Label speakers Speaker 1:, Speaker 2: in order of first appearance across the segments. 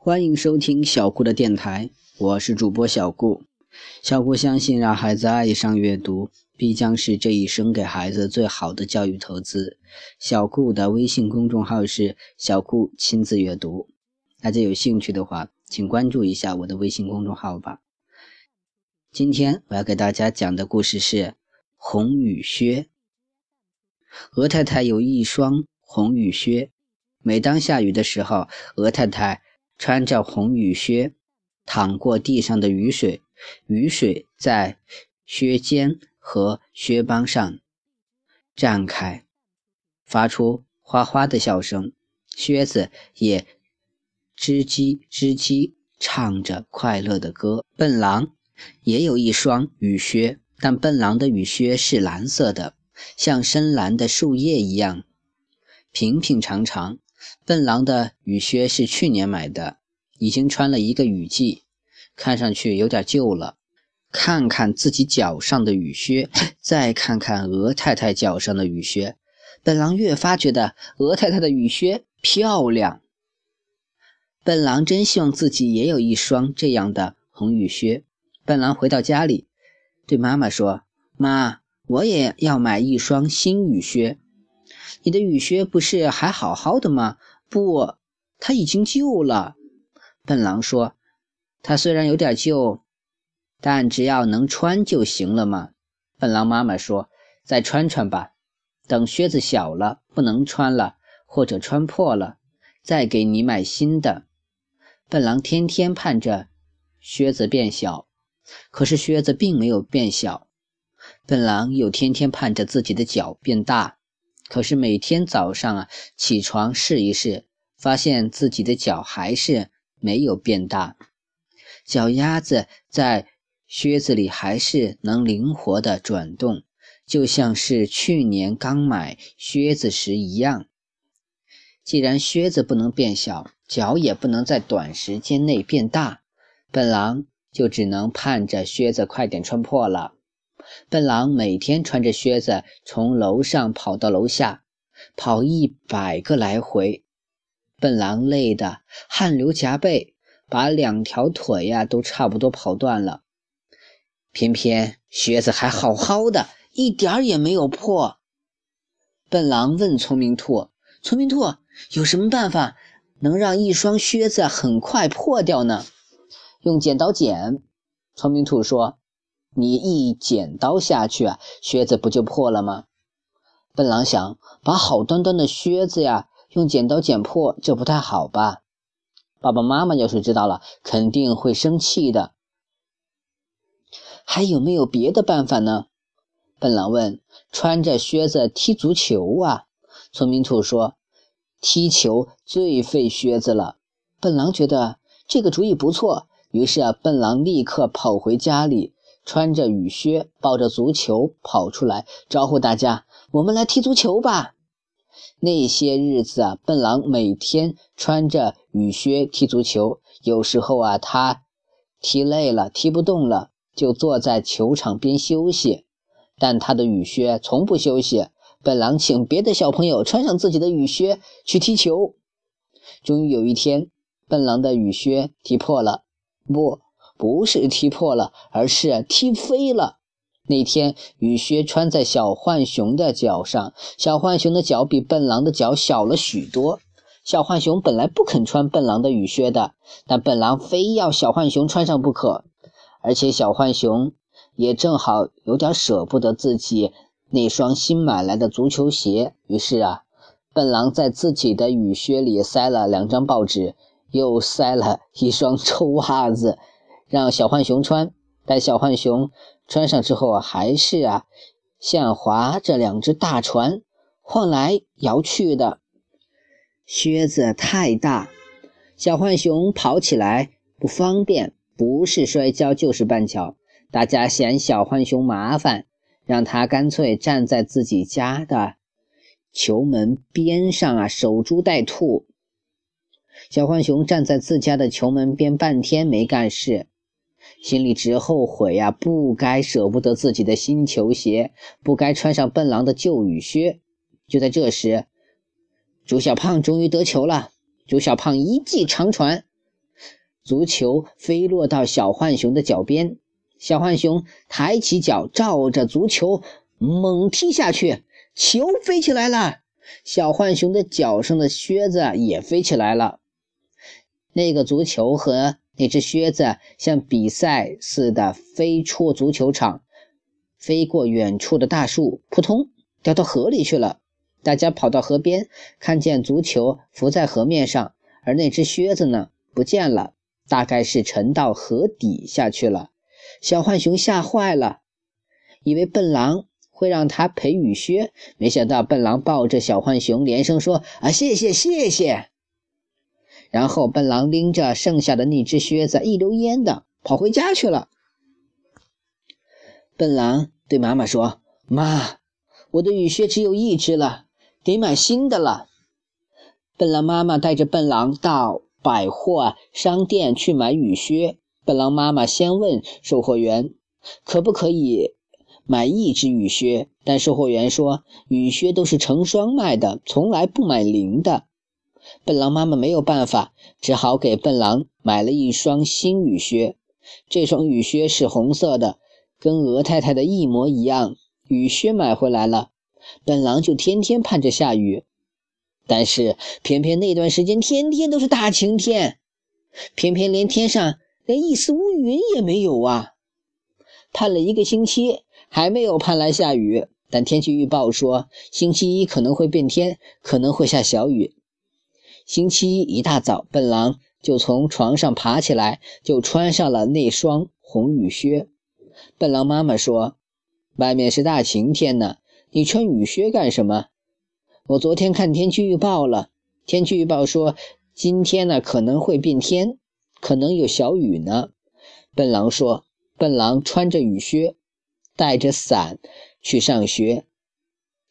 Speaker 1: 欢迎收听小顾的电台，我是主播小顾。小顾相信，让孩子爱上阅读，必将是这一生给孩子最好的教育投资。小顾的微信公众号是“小顾亲子阅读”，大家有兴趣的话，请关注一下我的微信公众号吧。今天我要给大家讲的故事是红雨靴。鹅太太有一双红雨靴，每当下雨的时候，鹅太太。穿着红雨靴，淌过地上的雨水，雨水在靴尖和靴帮上绽开，发出哗哗的笑声。靴子也吱叽吱叽唱着快乐的歌。笨狼也有一双雨靴，但笨狼的雨靴是蓝色的，像深蓝的树叶一样平平常常。笨狼的雨靴是去年买的，已经穿了一个雨季，看上去有点旧了。看看自己脚上的雨靴，再看看鹅太太脚上的雨靴，笨狼越发觉得鹅太太的雨靴漂亮。笨狼真希望自己也有一双这样的红雨靴。笨狼回到家里，对妈妈说：“妈，我也要买一双新雨靴。”你的雨靴不是还好好的吗？不，它已经旧了。笨狼说：“它虽然有点旧，但只要能穿就行了嘛。”笨狼妈妈说：“再穿穿吧，等靴子小了不能穿了，或者穿破了，再给你买新的。”笨狼天天盼着靴子变小，可是靴子并没有变小。笨狼又天天盼着自己的脚变大。可是每天早上啊，起床试一试，发现自己的脚还是没有变大，脚丫子在靴子里还是能灵活的转动，就像是去年刚买靴子时一样。既然靴子不能变小，脚也不能在短时间内变大，笨狼就只能盼着靴子快点穿破了。笨狼每天穿着靴子从楼上跑到楼下，跑一百个来回。笨狼累得汗流浃背，把两条腿呀都差不多跑断了。偏偏靴子还好好的，一点儿也没有破。笨狼问聪明兔：“聪明兔，有什么办法能让一双靴子很快破掉呢？”用剪刀剪。聪明兔说。你一剪刀下去啊，靴子不就破了吗？笨狼想，把好端端的靴子呀，用剪刀剪破，这不太好吧？爸爸妈妈要是知道了，肯定会生气的。还有没有别的办法呢？笨狼问。穿着靴子踢足球啊？聪明兔说。踢球最费靴子了。笨狼觉得这个主意不错，于是啊，笨狼立刻跑回家里。穿着雨靴，抱着足球跑出来，招呼大家：“我们来踢足球吧！”那些日子啊，笨狼每天穿着雨靴踢足球。有时候啊，他踢累了，踢不动了，就坐在球场边休息。但他的雨靴从不休息。笨狼请别的小朋友穿上自己的雨靴去踢球。终于有一天，笨狼的雨靴踢破了，不。不是踢破了，而是踢飞了。那天雨靴穿在小浣熊的脚上，小浣熊的脚比笨狼的脚小了许多。小浣熊本来不肯穿笨狼的雨靴的，但笨狼非要小浣熊穿上不可。而且小浣熊也正好有点舍不得自己那双新买来的足球鞋，于是啊，笨狼在自己的雨靴里塞了两张报纸，又塞了一双臭袜子。让小浣熊穿，但小浣熊穿上之后啊，还是啊，像划着两只大船，晃来摇去的。靴子太大，小浣熊跑起来不方便，不是摔跤就是绊脚。大家嫌小浣熊麻烦，让他干脆站在自己家的球门边上啊，守株待兔。小浣熊站在自家的球门边半天没干事。心里直后悔呀，不该舍不得自己的新球鞋，不该穿上笨狼的旧雨靴。就在这时，猪小胖终于得球了。猪小胖一记长传，足球飞落到小浣熊的脚边，小浣熊抬起脚，照着足球猛踢下去，球飞起来了。小浣熊的脚上的靴子也飞起来了。那个足球和那只靴子像比赛似的飞出足球场，飞过远处的大树，扑通掉到河里去了。大家跑到河边，看见足球浮在河面上，而那只靴子呢，不见了，大概是沉到河底下去了。小浣熊吓坏了，以为笨狼会让他赔雨靴，没想到笨狼抱着小浣熊，连声说：“啊，谢谢，谢谢。”然后笨狼拎着剩下的那只靴子，一溜烟的跑回家去了。笨狼对妈妈说：“妈，我的雨靴只有一只了。”得买新的了。笨狼妈妈带着笨狼到百货商店去买雨靴。笨狼妈妈先问售货员：“可不可以买一只雨靴？”但售货员说：“雨靴都是成双卖的，从来不买零的。”笨狼妈妈没有办法，只好给笨狼买了一双新雨靴。这双雨靴是红色的，跟鹅太太的一模一样。雨靴买回来了。笨狼就天天盼着下雨，但是偏偏那段时间天天都是大晴天，偏偏连天上连一丝乌云也没有啊！盼了一个星期，还没有盼来下雨。但天气预报说，星期一可能会变天，可能会下小雨。星期一一大早，笨狼就从床上爬起来，就穿上了那双红雨靴。笨狼妈妈说：“外面是大晴天呢。”你穿雨靴干什么？我昨天看天气预报了，天气预报说今天呢可能会变天，可能有小雨呢。笨狼说：“笨狼穿着雨靴，带着伞去上学。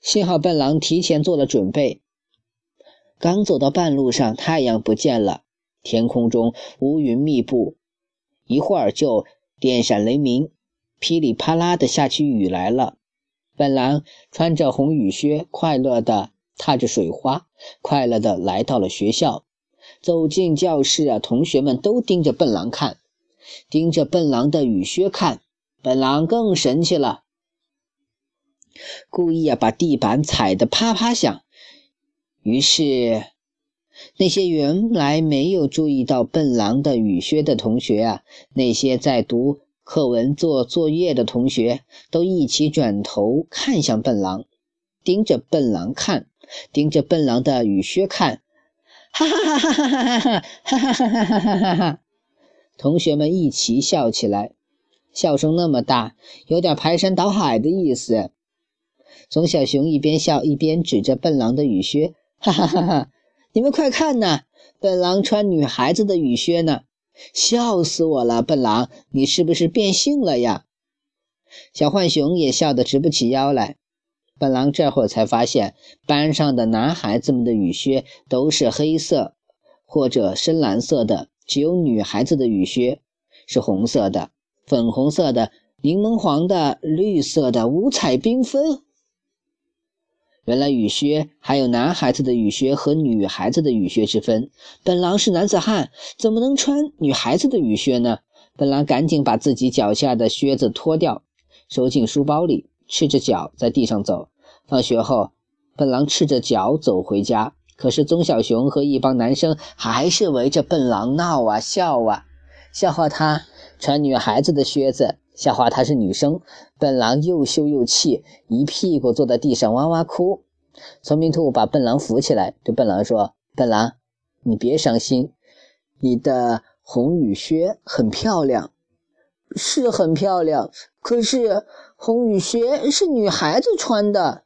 Speaker 1: 幸好笨狼提前做了准备。刚走到半路上，太阳不见了，天空中乌云密布，一会儿就电闪雷鸣，噼里啪啦的下起雨来了。”笨狼穿着红雨靴，快乐的踏着水花，快乐的来到了学校。走进教室啊，同学们都盯着笨狼看，盯着笨狼的雨靴看。笨狼更神气了，故意啊把地板踩得啪啪响。于是，那些原来没有注意到笨狼的雨靴的同学啊，那些在读。课文做作业的同学都一起转头看向笨狼，盯着笨狼看，盯着笨狼的雨靴看，哈哈哈哈哈哈哈哈哈哈哈哈哈哈！同学们一起笑起来，笑声那么大，有点排山倒海的意思。棕小熊一边笑一边指着笨狼的雨靴，哈哈哈哈！你们快看呐，笨狼穿女孩子的雨靴呢。笑死我了，笨狼，你是不是变性了呀？小浣熊也笑得直不起腰来。笨狼这会儿才发现，班上的男孩子们的雨靴都是黑色或者深蓝色的，只有女孩子的雨靴是红色的、粉红色的、柠檬黄的、绿色的，五彩缤纷。原来雨靴还有男孩子的雨靴和女孩子的雨靴之分。本狼是男子汉，怎么能穿女孩子的雨靴呢？本狼赶紧把自己脚下的靴子脱掉，收进书包里，赤着脚在地上走。放学后，本狼赤着脚走回家，可是棕小熊和一帮男生还是围着笨狼闹啊笑啊，笑话他穿女孩子的靴子。笑话她是女生，笨狼又羞又气，一屁股坐在地上哇哇哭。聪明兔把笨狼扶起来，对笨狼说：“笨狼，你别伤心，你的红雨靴很漂亮，是很漂亮。可是红雨靴是女孩子穿的。”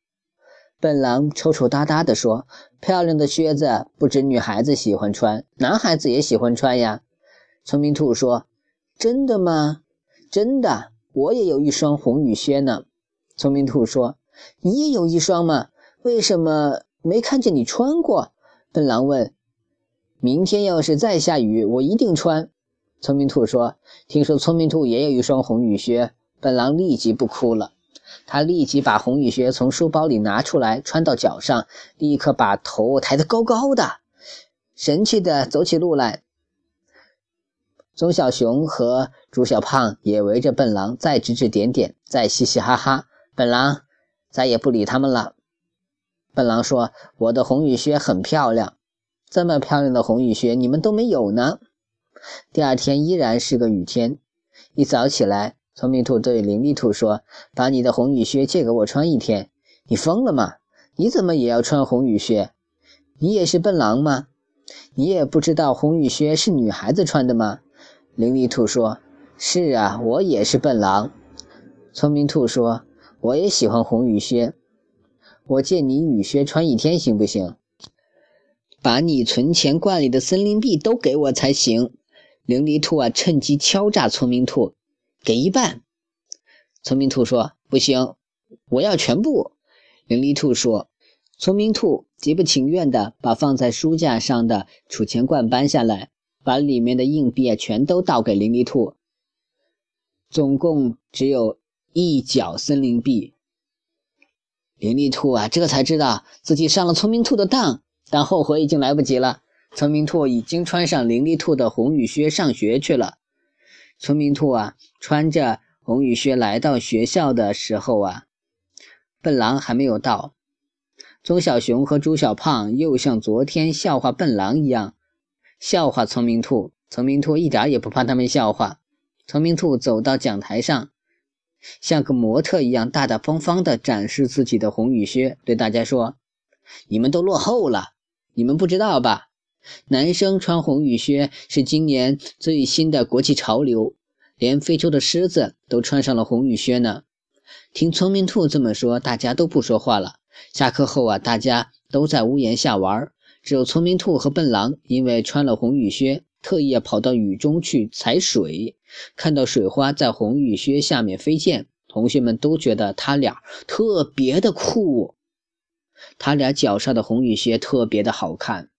Speaker 1: 笨狼抽抽搭搭地说：“漂亮的靴子不止女孩子喜欢穿，男孩子也喜欢穿呀。”聪明兔说：“真的吗？”真的，我也有一双红雨靴呢。聪明兔说：“你也有一双吗？为什么没看见你穿过？”笨狼问。“明天要是再下雨，我一定穿。”聪明兔说。听说聪明兔也有一双红雨靴，笨狼立即不哭了。他立即把红雨靴从书包里拿出来，穿到脚上，立刻把头抬得高高的，神气地走起路来。棕小熊和朱小胖也围着笨狼再指指点点，再嘻嘻哈哈。笨狼再也不理他们了。笨狼说：“我的红雨靴很漂亮，这么漂亮的红雨靴你们都没有呢。”第二天依然是个雨天。一早起来，聪明兔对伶俐兔说：“把你的红雨靴借给我穿一天。”你疯了吗？你怎么也要穿红雨靴？你也是笨狼吗？你也不知道红雨靴是女孩子穿的吗？伶俐兔说：“是啊，我也是笨狼。”聪明兔说：“我也喜欢红雨靴，我借你雨靴穿一天行不行？把你存钱罐里的森林币都给我才行。”伶俐兔啊，趁机敲诈聪明兔：“给一半。”聪明兔说：“不行，我要全部。”伶俐兔说：“聪明兔极不情愿地把放在书架上的储钱罐搬下来，把里面的硬币啊全都倒给伶俐兔，总共只有一角森林币。”伶俐兔啊，这才知道自己上了聪明兔的当，但后悔已经来不及了。聪明兔已经穿上伶俐兔的红雨靴上学去了。聪明兔啊，穿着红雨靴来到学校的时候啊。笨狼还没有到，钟小熊和朱小胖又像昨天笑话笨狼一样笑话聪明兔。聪明兔一点也不怕他们笑话。聪明兔走到讲台上，像个模特一样大大方方地展示自己的红雨靴，对大家说：“你们都落后了，你们不知道吧？男生穿红雨靴是今年最新的国际潮流，连非洲的狮子都穿上了红雨靴呢。”听聪明兔这么说，大家都不说话了。下课后啊，大家都在屋檐下玩，只有聪明兔和笨狼因为穿了红雨靴，特意跑到雨中去踩水。看到水花在红雨靴下面飞溅，同学们都觉得他俩特别的酷。他俩脚上的红雨靴特别的好看。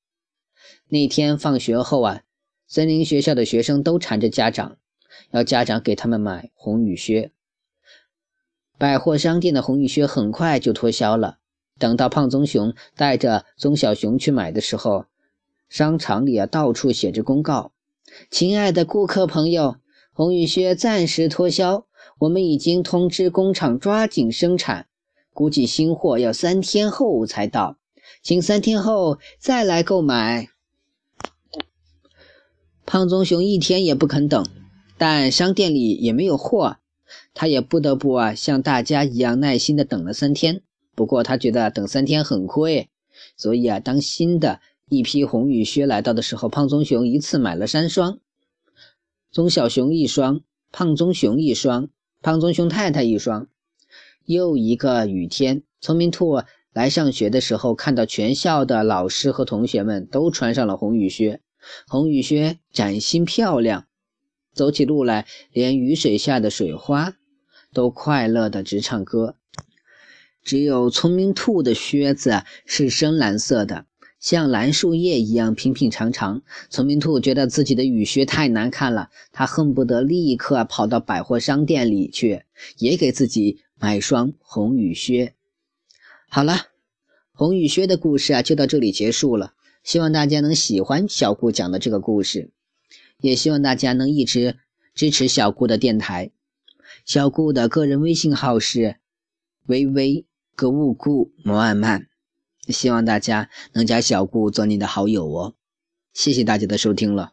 Speaker 1: 那天放学后啊，森林学校的学生都缠着家长，要家长给他们买红雨靴。百货商店的红雨靴很快就脱销了。等到胖棕熊带着棕小熊去买的时候，商场里啊到处写着公告：“亲爱的顾客朋友，红雨靴暂时脱销，我们已经通知工厂抓紧生产，估计新货要三天后才到，请三天后再来购买。”胖棕熊一天也不肯等，但商店里也没有货。他也不得不啊，像大家一样耐心的等了三天。不过他觉得等三天很亏，所以啊，当新的一批红雨靴来到的时候，胖棕熊一次买了三双，棕小熊一双，胖棕熊一双，胖棕熊太太一双。又一个雨天，聪明兔来上学的时候，看到全校的老师和同学们都穿上了红雨靴，红雨靴崭新漂亮。走起路来，连雨水下的水花都快乐的直唱歌。只有聪明兔的靴子是深蓝色的，像蓝树叶一样平平常常。聪明兔觉得自己的雨靴太难看了，他恨不得立刻跑到百货商店里去，也给自己买双红雨靴。好了，红雨靴的故事啊，就到这里结束了。希望大家能喜欢小顾讲的这个故事。也希望大家能一直支持小顾的电台。小顾的个人微信号是微微格物顾摩尔曼，希望大家能加小顾做你的好友哦。谢谢大家的收听了。